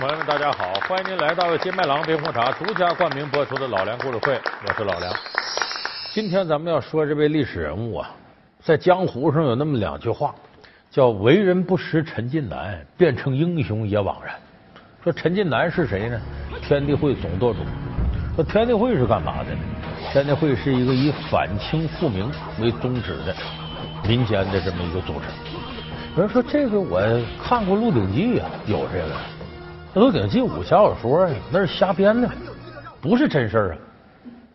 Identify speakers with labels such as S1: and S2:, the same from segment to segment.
S1: 朋友们，大家好！欢迎您来到金麦郎冰红茶独家冠名播出的《老梁故事会》，我是老梁。今天咱们要说这位历史人物啊，在江湖上有那么两句话，叫“为人不识陈近南，变成英雄也枉然”。说陈近南是谁呢？天地会总舵主。说天地会是干嘛的呢？天地会是一个以反清复明为宗旨的民间的这么一个组织。有人说这个我看过《鹿鼎记》啊，有这个。《鹿鼎记》武侠小说呀，那是瞎编的，不是真事儿啊！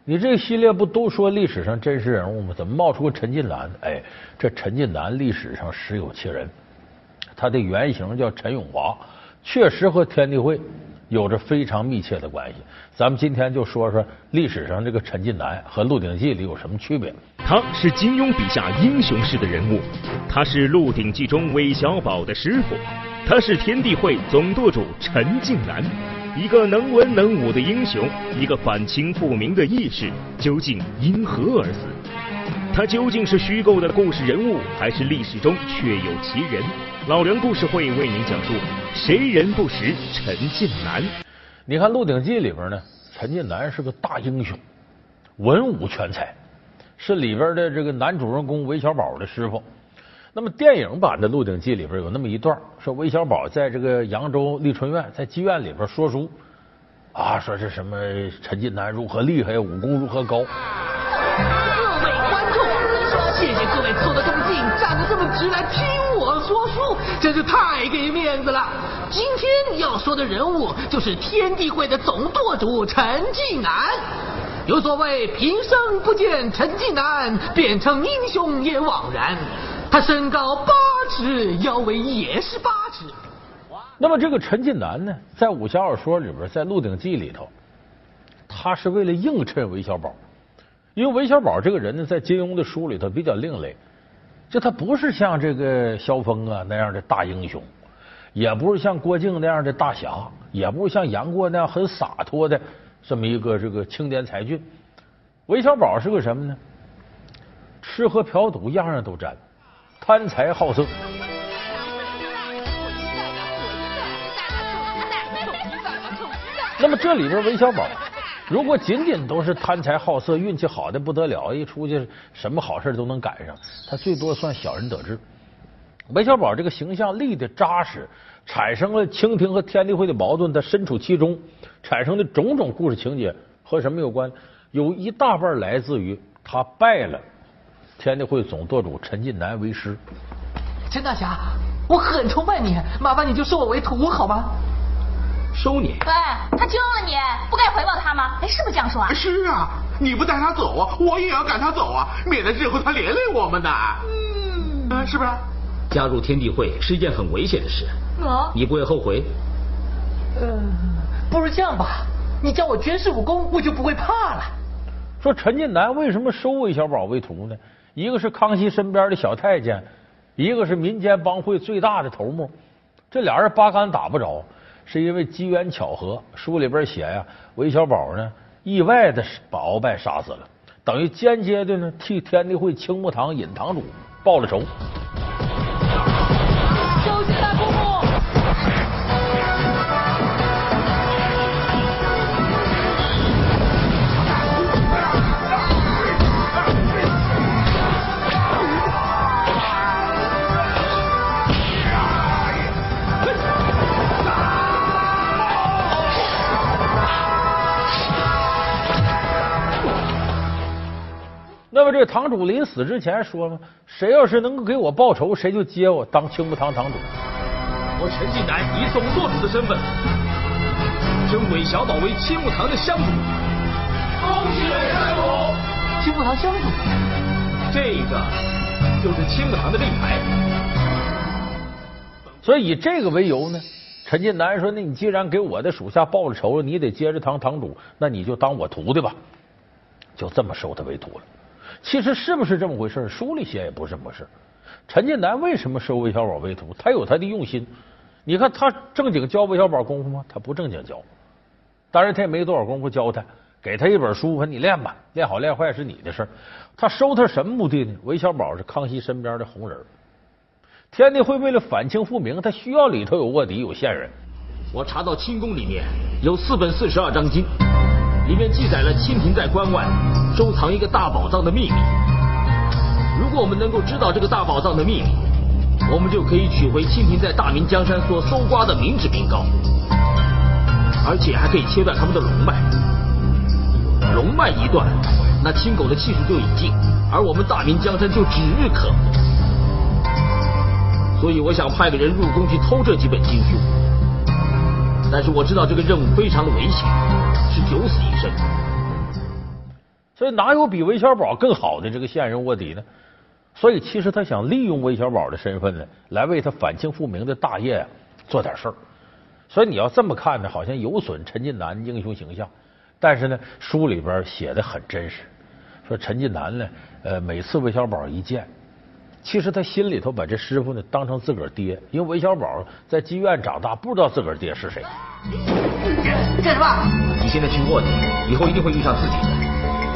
S1: 你这个系列不都说历史上真实人物吗？怎么冒出个陈近南？哎，这陈近南历史上实有其人，他的原型叫陈永华，确实和天地会有着非常密切的关系。咱们今天就说说历史上这个陈近南和《鹿鼎记》里有什么区别。
S2: 他是金庸笔下英雄式的人物，他是《鹿鼎记》中韦小宝的师傅。他是天地会总舵主陈近南，一个能文能武的英雄，一个反清复明的义士，究竟因何而死？他究竟是虚构的故事人物，还是历史中确有其人？老梁故事会为您讲述：谁人不识陈近南？
S1: 你看《鹿鼎记》里边呢，陈近南是个大英雄，文武全才，是里边的这个男主人公韦小宝的师傅。那么电影版的《鹿鼎记》里边有那么一段，说韦小宝在这个扬州丽春院在妓院里边说书啊，说是什么陈近南如何厉害，武功如何高。
S3: 直来听我说书，真是太给面子了。今天要说的人物就是天地会的总舵主陈近南。有所谓平生不见陈近南，变成英雄也枉然。他身高八尺，腰围也是八尺。
S1: 那么这个陈近南呢，在武侠小说里边，在《鹿鼎记》里头，他是为了映衬韦小宝，因为韦小宝这个人呢，在金庸的书里头比较另类，就他不是像这个萧峰啊那样的大英雄，也不是像郭靖那样的大侠，也不是像杨过那样很洒脱的这么一个这个青年才俊。韦小宝是个什么呢？吃喝嫖赌样样都沾。贪财好色。那么这里边韦小宝，如果仅仅都是贪财好色，运气好的不得了，一出去什么好事都能赶上，他最多算小人得志。韦小宝这个形象立的扎实，产生了清廷和天地会的矛盾，他身处其中，产生的种种故事情节和什么有关？有一大半来自于他拜了。天地会总舵主陈近南为师，
S3: 陈大侠，我很崇拜你，麻烦你就收我为徒好吗？
S4: 收你？
S5: 喂，他救了你，不该回报他吗？哎，是不是这样说啊？
S4: 是啊，你不带他走啊，我也要赶他走啊，免得日后他连累我们呢。嗯，是不是？
S6: 加入天地会是一件很危险的事，
S5: 哦，
S6: 你不会后悔？
S3: 嗯，不如这样吧，你教我绝世武功，我就不会怕了。
S1: 说陈近南为什么收韦小宝为徒呢？一个是康熙身边的小太监，一个是民间帮会最大的头目，这俩人八竿打不着，是因为机缘巧合。书里边写呀，韦小宝呢意外的把鳌拜杀死了，等于间接的呢替天地会青木堂尹堂主报了仇。这个堂主临死之前说嘛，谁要是能够给我报仇，谁就接我当青木堂堂主。
S6: 我陈近南以总舵主的身份，升韦小宝为青木堂的香主。
S4: 恭喜韦山主！
S3: 青木堂香主，
S6: 这个就是青木堂的令牌。
S1: 所以以这个为由呢，陈近南说：“那你既然给我的属下报了仇了，你得接着当堂主，那你就当我徒弟吧。”就这么收他为徒了。其实是不是这么回事？书里写也不是这么回事。陈近南为什么收韦小宝为徒？他有他的用心。你看他正经教韦小宝功夫吗？他不正经教。当然他也没多少功夫教他，给他一本书，说你练吧，练好练坏是你的事他收他什么目的呢？韦小宝是康熙身边的红人。天地会为了反清复明，他需要里头有卧底有线人。
S6: 我查到清宫里面有四本四十二章经，里面记载了清廷在关外收藏一个大宝藏的秘密。如果我们能够知道这个大宝藏的秘密，我们就可以取回清廷在大明江山所搜刮的民脂民膏，而且还可以切断他们的龙脉。龙脉一断，那青狗的气数就已尽，而我们大明江山就指日可待。所以我想派个人入宫去偷这几本经书，但是我知道这个任务非常的危险，是九死一生。
S1: 所以哪有比韦小宝更好的这个线人卧底呢？所以其实他想利用韦小宝的身份呢，来为他反清复明的大业啊做点事儿。所以你要这么看呢，好像有损陈近南英雄形象。但是呢，书里边写的很真实，说陈近南呢，呃，每次韦小宝一见，其实他心里头把这师傅呢当成自个儿爹，因为韦小宝在妓院长大，不知道自个儿爹是谁。
S3: 干什么？
S6: 你现在去卧底，以后一定会遇上自己的。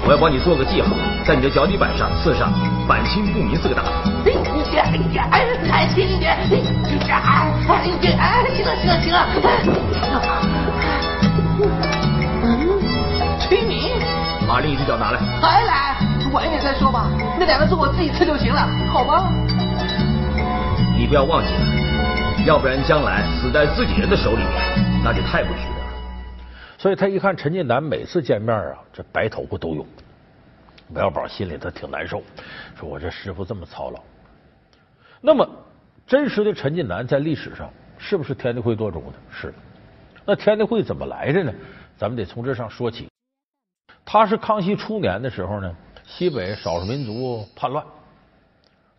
S6: 我要帮你做个记号，在你的脚底板上刺上“反清不明”四个大字。
S3: 哎，还轻一点！哎，哎，行了，行了，行了。清明，
S6: 把另一只脚拿来。
S3: 还来？晚一点再说吧。那两个字我自己吃就行了，好吗？
S6: 你不要忘记了，要不然将来死在自己人的手里面，那就太不值得了。
S1: 所以他一看陈近南每次见面啊，这白头发都有。韦小宝心里头挺难受，说我这师傅这么操劳。那么真实的陈近南在历史上是不是天地会舵中的？是。那天地会怎么来的呢？咱们得从这上说起。他是康熙初年的时候呢，西北少数民族叛乱，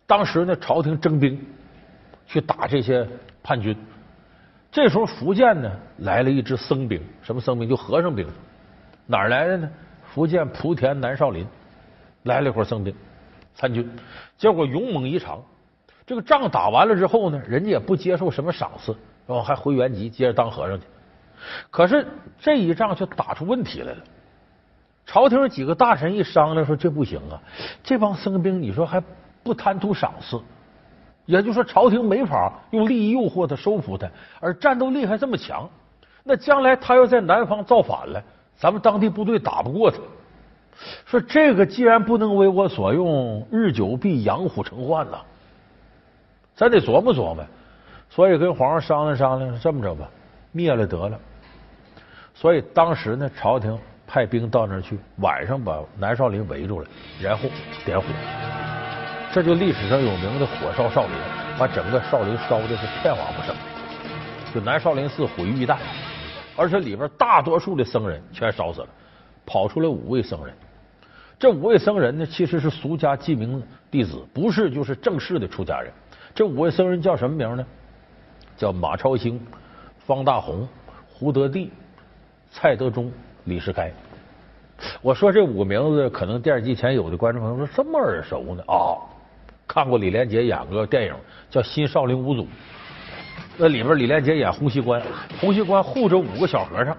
S1: 当时呢朝廷征兵去打这些叛军。这时候福建呢来了一支僧兵，什么僧兵？就和尚兵。哪儿来的呢？福建莆田南少林来了一伙僧兵参军，结果勇猛异常。这个仗打完了之后呢，人家也不接受什么赏赐，然后还回原籍接着当和尚去。可是这一仗就打出问题来了。朝廷几个大臣一商量说：“这不行啊，这帮僧兵，你说还不贪图赏赐，也就说朝廷没法用利益诱惑他收服他，而战斗力还这么强，那将来他要在南方造反了，咱们当地部队打不过他。说这个既然不能为我所用，日久必养虎成患呐，咱得琢磨琢磨。所以跟皇上商量商量，这么着吧，灭了得了。所以当时呢，朝廷。派兵到那儿去，晚上把南少林围住了，然后点火，这就历史上有名的火烧少林，把整个少林烧的是片瓦不剩，就南少林寺毁于一旦，而且里边大多数的僧人全烧死了，跑出来五位僧人，这五位僧人呢，其实是俗家记名弟子，不是就是正式的出家人。这五位僧人叫什么名呢？叫马超兴、方大同、胡德地、蔡德忠。李世开，我说这五个名字，可能电视机前有的观众朋友说这么耳熟呢啊！看过李连杰演个电影叫《新少林五祖》，那里边李连杰演洪熙官，洪熙官护着五个小和尚，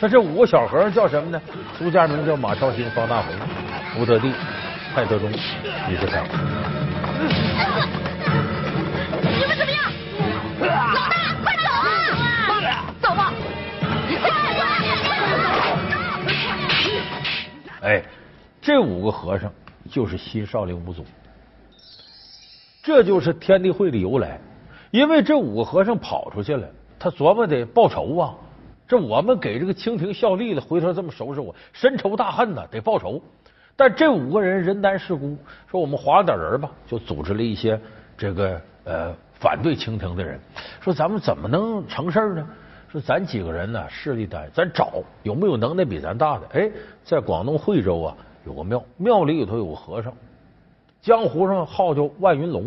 S1: 那这五个小和尚叫什么呢？俗家名叫马超兴、方大同、吴德地、蔡德忠、李世开。哎，这五个和尚就是新少林五祖，这就是天地会的由来。因为这五个和尚跑出去了，他琢磨得报仇啊！这我们给这个清廷效力了，回头这么收拾我，深仇大恨呐，得报仇。但这五个人人单势孤，说我们划点人吧，就组织了一些这个呃反对清廷的人，说咱们怎么能成事呢？说咱几个人呢，势力单，咱找有没有能耐比咱大的？哎，在广东惠州啊，有个庙，庙里里头有个和尚，江湖上号叫万云龙。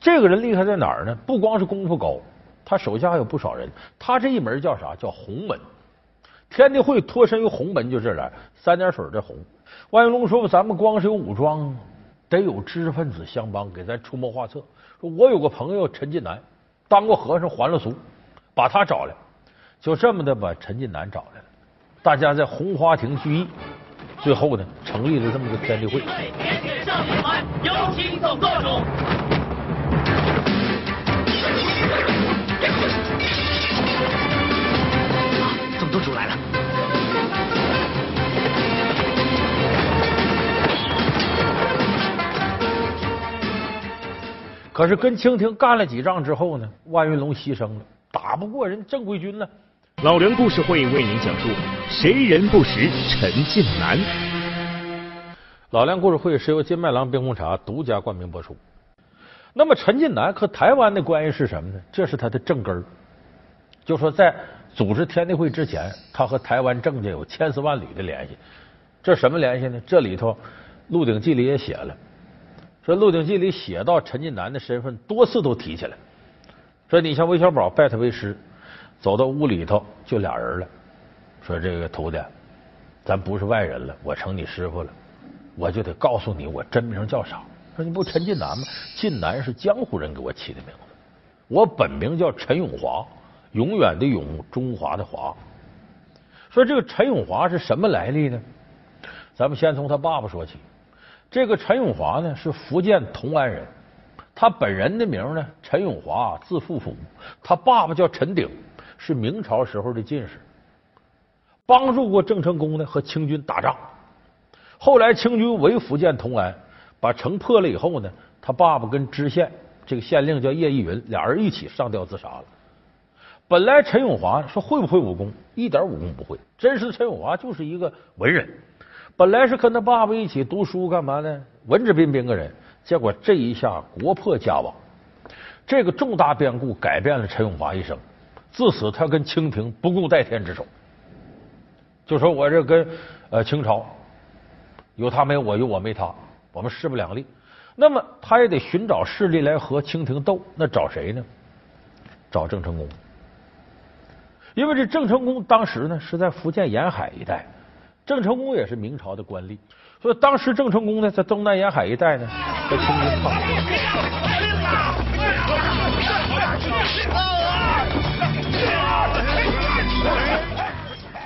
S1: 这个人厉害在哪儿呢？不光是功夫高，他手下还有不少人。他这一门叫啥？叫洪门。天地会脱身于洪门，就这俩三点水的洪。万云龙说：“咱们光是有武装，得有知识分子相帮，给咱出谋划策。说我有个朋友陈近南，当过和尚，还了俗，把他找来。”就这么的把陈近南找来了，大家在红花亭聚义，最后呢成立了这么个天地会。
S7: 有请总舵主。
S3: 总舵主来了。
S1: 可是跟清廷干了几仗之后呢，万云龙牺牲了，打不过人正规军呢。
S2: 老梁故事会为您讲述：谁人不识陈近南？
S1: 老梁故事会是由金麦郎冰红茶独家冠名播出。那么陈近南和台湾的关系是什么呢？这是他的正根儿。就说在组织天地会之前，他和台湾郑家有千丝万缕的联系。这什么联系呢？这里头《鹿鼎记》里也写了，说《鹿鼎记》里写到陈近南的身份，多次都提起来。说你像韦小宝拜他为师，走到屋里头就俩人了，说这个徒弟，咱不是外人了，我成你师傅了，我就得告诉你我真名叫啥。说你不陈近南吗？近南是江湖人给我起的名字，我本名叫陈永华，永远的永，中华的华。说这个陈永华是什么来历呢？咱们先从他爸爸说起。这个陈永华呢是福建同安人，他本人的名呢陈永华，字富甫，他爸爸叫陈鼎，是明朝时候的进士，帮助过郑成功呢和清军打仗。后来清军围福建同安，把城破了以后呢，他爸爸跟知县这个县令叫叶义云，俩人一起上吊自杀了。本来陈永华说会不会武功，一点武功不会，真实的陈永华就是一个文人。本来是跟他爸爸一起读书干嘛呢？文质彬彬个人，结果这一下国破家亡，这个重大变故改变了陈永华一生。自此，他跟清廷不共戴天之仇。就说我这跟呃清朝有他没我，有我没他，我们势不两立。那么他也得寻找势力来和清廷斗，那找谁呢？找郑成功，因为这郑成功当时呢是在福建沿海一带。郑成功也是明朝的官吏，所以当时郑成功呢，在东南沿海一带呢，和清军抗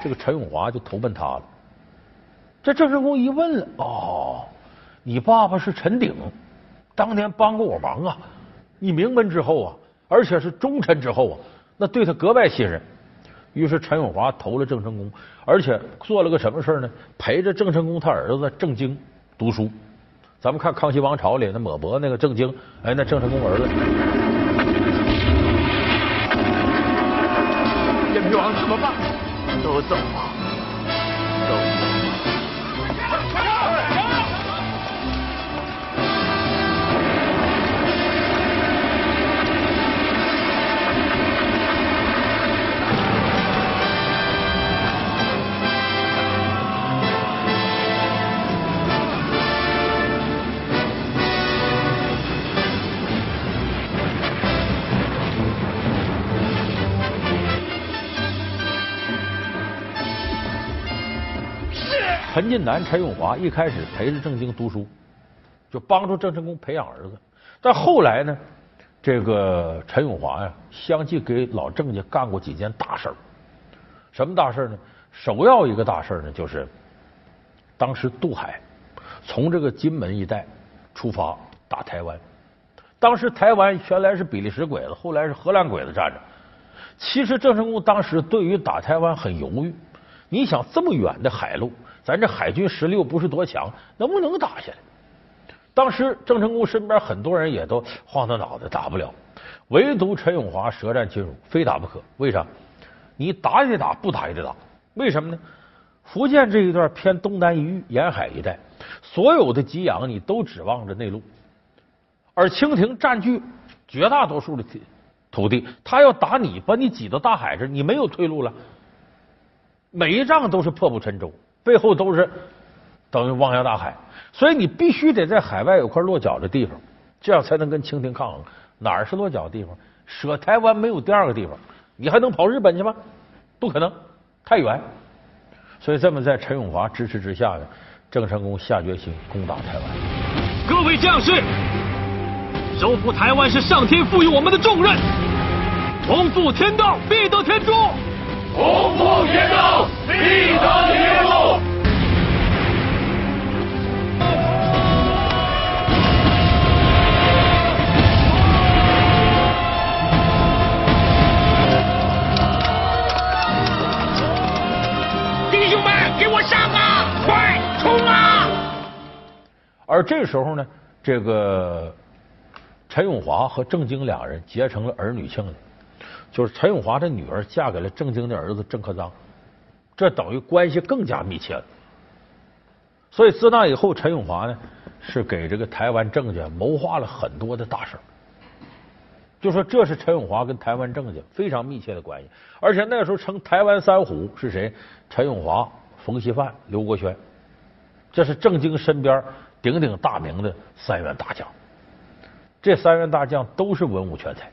S1: 这个陈永华就投奔他了。这郑成功一问了，哦，你爸爸是陈鼎，当年帮过我忙啊，你名门之后啊，而且是忠臣之后啊，那对他格外信任。于是陈永华投了郑成功，而且做了个什么事呢？陪着郑成功他儿子郑经读书。咱们看《康熙王朝》里那抹脖那个郑经，哎，那郑成功儿子。
S4: 燕平王怎么办？都走吧，都走
S1: 陈近南、陈永华一开始陪着郑经读书，就帮助郑成功培养儿子。但后来呢，这个陈永华呀，相继给老郑家干过几件大事儿。什么大事呢？首要一个大事呢，就是当时渡海，从这个金门一带出发打台湾。当时台湾原来是比利时鬼子，后来是荷兰鬼子占着。其实郑成功当时对于打台湾很犹豫。你想这么远的海路，咱这海军实力又不是多强，能不能打下来？当时郑成功身边很多人也都晃荡脑袋，打不了。唯独陈永华舌战群儒，非打不可。为啥？你打也得打，不打也得打。为什么呢？福建这一段偏东南一隅沿海一带，所有的给养你都指望着内陆，而清廷占据绝大多数的土地，他要打你，把你挤到大海这，你没有退路了。每一仗都是破釜沉舟，背后都是等于汪洋大海，所以你必须得在海外有块落脚的地方，这样才能跟清廷抗衡。哪儿是落脚的地方？舍台湾没有第二个地方，你还能跑日本去吗？不可能，太远。所以这么在陈永华支持之下呢，郑成功下决心攻打台湾。
S6: 各位将士，收复台湾是上天赋予我们的重任，同赴天道，必得天助。
S7: 同赴天道，必得天
S1: 而这时候呢，这个陈永华和郑经两人结成了儿女亲家，就是陈永华的女儿嫁给了郑经的儿子郑克臧，这等于关系更加密切了。所以自那以后，陈永华呢是给这个台湾郑家谋划了很多的大事就说这是陈永华跟台湾郑家非常密切的关系。而且那时候称台湾三虎是谁？陈永华、冯锡范、刘国轩，这是郑经身边鼎鼎大名的三员大将。这三员大将都是文武全才。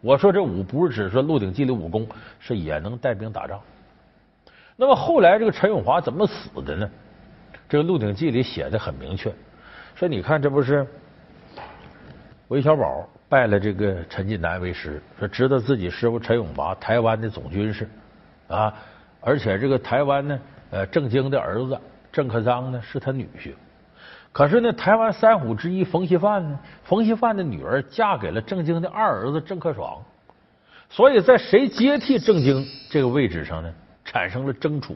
S1: 我说这武不是指说《鹿鼎记》里武功，是也能带兵打仗。那么后来这个陈永华怎么死的呢？这个《鹿鼎记》里写的很明确，说你看这不是韦小宝拜了这个陈近南为师，说知道自己师傅陈永华台湾的总军事啊，而且这个台湾呢，呃，郑经的儿子郑克臧呢是他女婿。可是呢，台湾三虎之一冯锡范呢，冯锡范的女儿嫁给了郑经的二儿子郑克爽，所以在谁接替郑经这个位置上呢，产生了争储。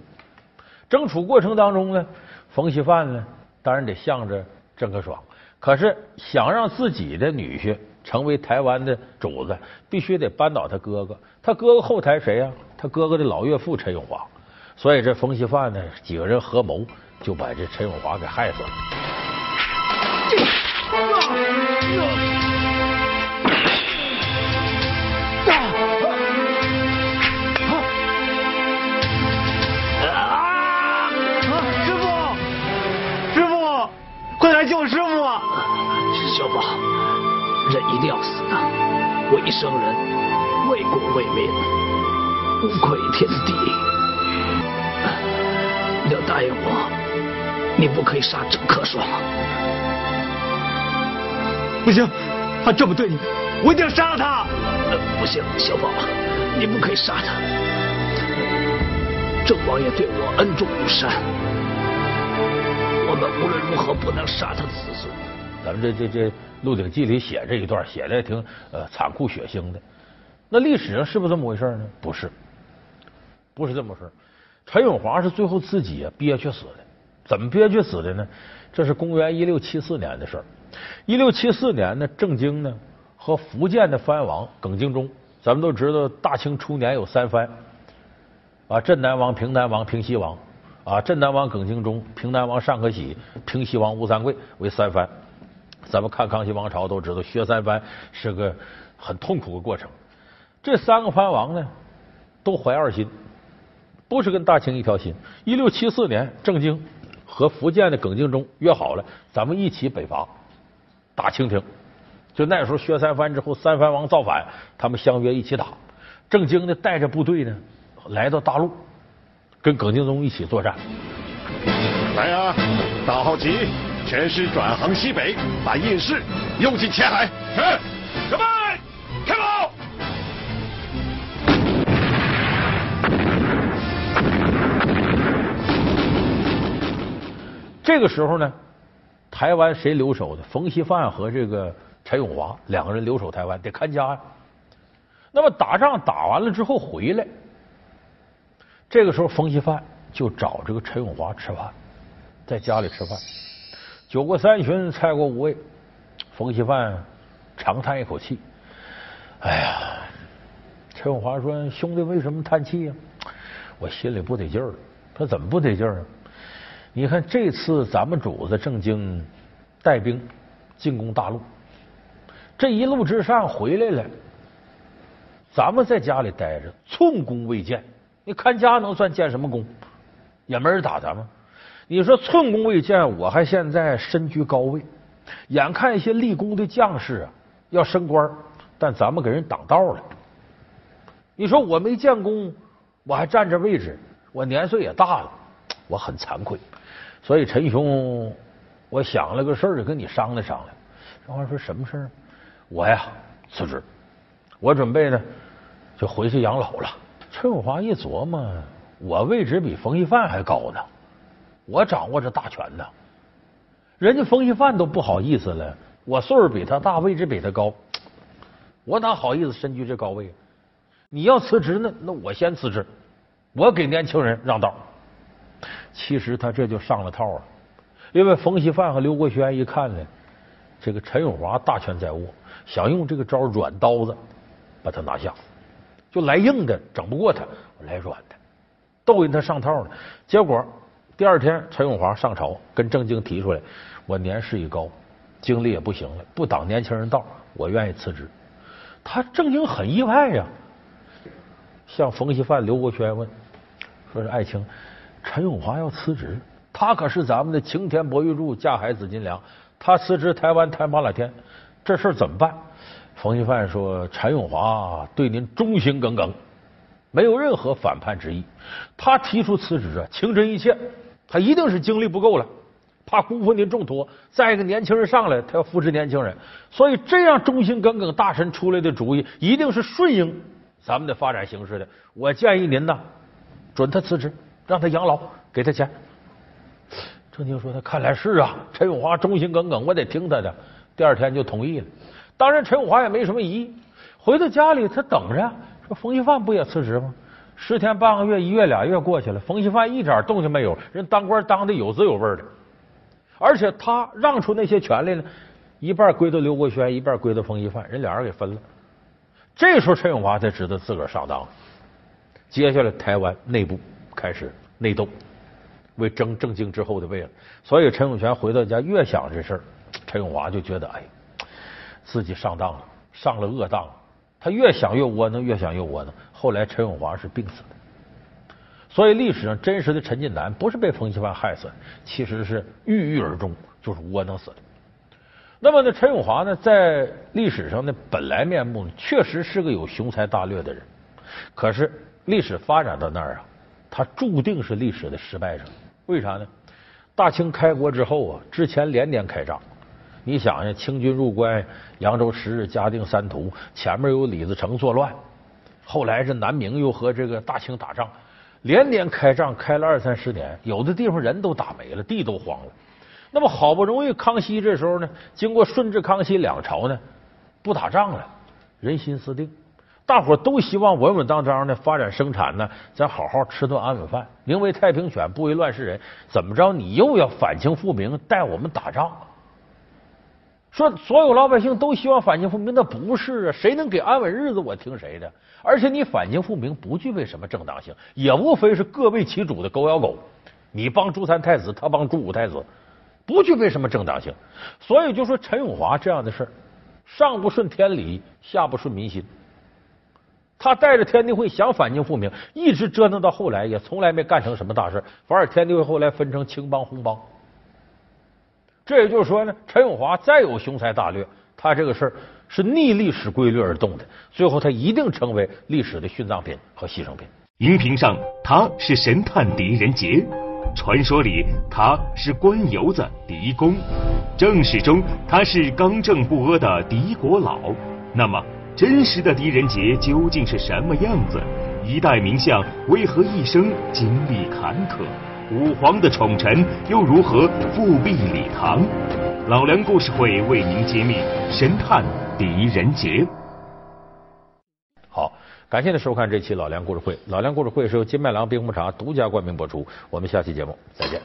S1: 争储过程当中呢。冯锡范呢，当然得向着郑克爽，可是想让自己的女婿成为台湾的主子，必须得扳倒他哥哥。他哥哥后台谁呀？他哥哥的老岳父陈永华。所以这冯锡范呢，几个人合谋，就把这陈永华给害死了。啊！啊！啊！
S8: 师傅，师傅，快来救师傅！
S3: 小宝，人一定要死的，为生人，为国为民，无愧天地。你要答应我，你不可以杀郑克爽。
S8: 不行，他这么对你，我一定要杀了他。
S3: 不行，小宝，你不可以杀他。郑王爷对我恩重如山。我们无论如何不能杀他的子孙。
S1: 咱们这这这《鹿鼎记》里写这一段，写的也挺呃残酷血腥的。那历史上是不是这么回事呢？不是，不是这么回事。陈永华是最后自己憋屈死的。怎么憋屈死的呢？这是公元一六七四年的事儿。一六七四年呢，郑经呢和福建的藩王耿精忠，咱们都知道，大清初年有三藩啊，镇南王、平南王、平西王。啊，镇南王耿精忠、平南王尚可喜、平西王吴三桂为三藩。咱们看康熙王朝都知道，削三藩是个很痛苦的过程。这三个藩王呢，都怀二心，不是跟大清一条心。一六七四年，郑经和福建的耿精忠约好了，咱们一起北伐打清廷。就那时候薛三藩之后，三藩王造反，他们相约一起打。郑经呢，带着部队呢，来到大陆。跟耿精忠一起作战。
S9: 来呀，大号旗，全师转航西北，把印氏诱进前海。
S7: 是，准备，开炮。
S1: 这个时候呢，台湾谁留守的？冯锡范和这个陈永华两个人留守台湾，得看家呀。那么打仗打完了之后回来。这个时候，冯锡范就找这个陈永华吃饭，在家里吃饭。酒过三巡，菜过五味，冯锡范长叹一口气：“哎呀！”陈永华说：“兄弟，为什么叹气呀？我心里不得劲儿。他怎么不得劲儿啊？你看这次咱们主子郑经带兵进攻大陆，这一路之上回来了，咱们在家里待着，寸功未见。”你看家能算建什么功？也没人打咱们。你说寸功未见，我还现在身居高位，眼看一些立功的将士啊要升官，但咱们给人挡道了。你说我没建功，我还占着位置，我年岁也大了，我很惭愧。所以陈兄，我想了个事儿，跟你商量商量。这话说什么事儿？我呀辞职，我准备呢就回去养老了。陈永华一琢磨，我位置比冯一范还高呢，我掌握着大权呢。人家冯一范都不好意思了，我岁数比他大，位置比他高，我哪好意思身居这高位？你要辞职呢，那我先辞职，我给年轻人让道。其实他这就上了套了，因为冯锡范和刘国轩一看呢，这个陈永华大权在握，想用这个招软刀子把他拿下，就来硬的整不过他，来软的，逗引他上套呢。结果第二天陈永华上朝跟郑经提出来，我年事已高，精力也不行了，不挡年轻人道，我愿意辞职。他郑经很意外呀，向冯锡范、刘国轩问，说是爱卿，陈永华要辞职，他可是咱们的擎天博玉柱、架海紫金梁，他辞职，台湾谈麻辣天，这事怎么办？冯锡范说，陈永华对您忠心耿耿，没有任何反叛之意，他提出辞职啊，情真意切，他一定是精力不够了。怕辜负您重托，再一个年轻人上来，他要扶持年轻人，所以这样忠心耿耿大臣出来的主意，一定是顺应咱们的发展形势的。我建议您呐，准他辞职，让他养老，给他钱。郑经说：“他看来是啊，陈永华忠心耿耿，我得听他的。”第二天就同意了。当然，陈永华也没什么异议。回到家里，他等着，说冯锡范不也辞职吗？十天半个月，一月俩月过去了，冯锡范一点动静没有，人当官当的有滋有味的。而且他让出那些权利呢，一半归到刘国轩，一半归到冯锡范，人俩人给分了。这时候陈永华才知道自个儿上当了。接下来台湾内部开始内斗，为争郑经之后的位了。所以陈永泉回到家越想这事儿，陈永华就觉得哎，自己上当了，上了恶当了。他越想越窝囊，越想越窝囊。后来陈永华是病死的。所以历史上真实的陈近南不是被冯锡范害死的，其实是郁郁而终，就是窝囊死的。那么呢，陈永华呢，在历史上的本来面目，确实是个有雄才大略的人。可是历史发展到那儿啊，他注定是历史的失败者。为啥呢？大清开国之后啊，之前连年开仗。你想想，清军入关，扬州十日，嘉定三屠，前面有李自成作乱，后来这南明又和这个大清打仗。连年开仗，开了二三十年，有的地方人都打没了，地都荒了。那么好不容易，康熙这时候呢，经过顺治、康熙两朝呢，不打仗了，人心思定，大伙都希望稳稳当当的发展生产呢，咱好好吃顿安稳饭。宁为太平犬，不为乱世人。怎么着，你又要反清复明，带我们打仗？说所有老百姓都希望反清复明，那不是啊！谁能给安稳日子，我听谁的。而且你反清复明不具备什么正当性，也无非是各为其主的狗咬狗。你帮朱三太子，他帮朱五太子，不具备什么正当性。所以就说陈永华这样的事上不顺天理，下不顺民心。他带着天地会想反清复明，一直折腾到后来，也从来没干成什么大事。反而天地会后来分成青帮红帮。这也就是说呢，陈永华再有雄才大略，他这个事儿是逆历史规律而动的，最后他一定成为历史的殉葬品和牺牲品。
S2: 荧屏上他是神探狄仁杰，传说里他是官游子狄公，正史中他是刚正不阿的狄国老。那么，真实的狄仁杰究竟是什么样子？一代名相为何一生经历坎坷？武皇的宠臣又如何复辟李唐？老梁故事会为您揭秘神探狄仁杰。
S1: 好，感谢您收看这期老梁故事会。老梁故事会是由金麦郎冰红茶独家冠名播出。我们下期节目再见。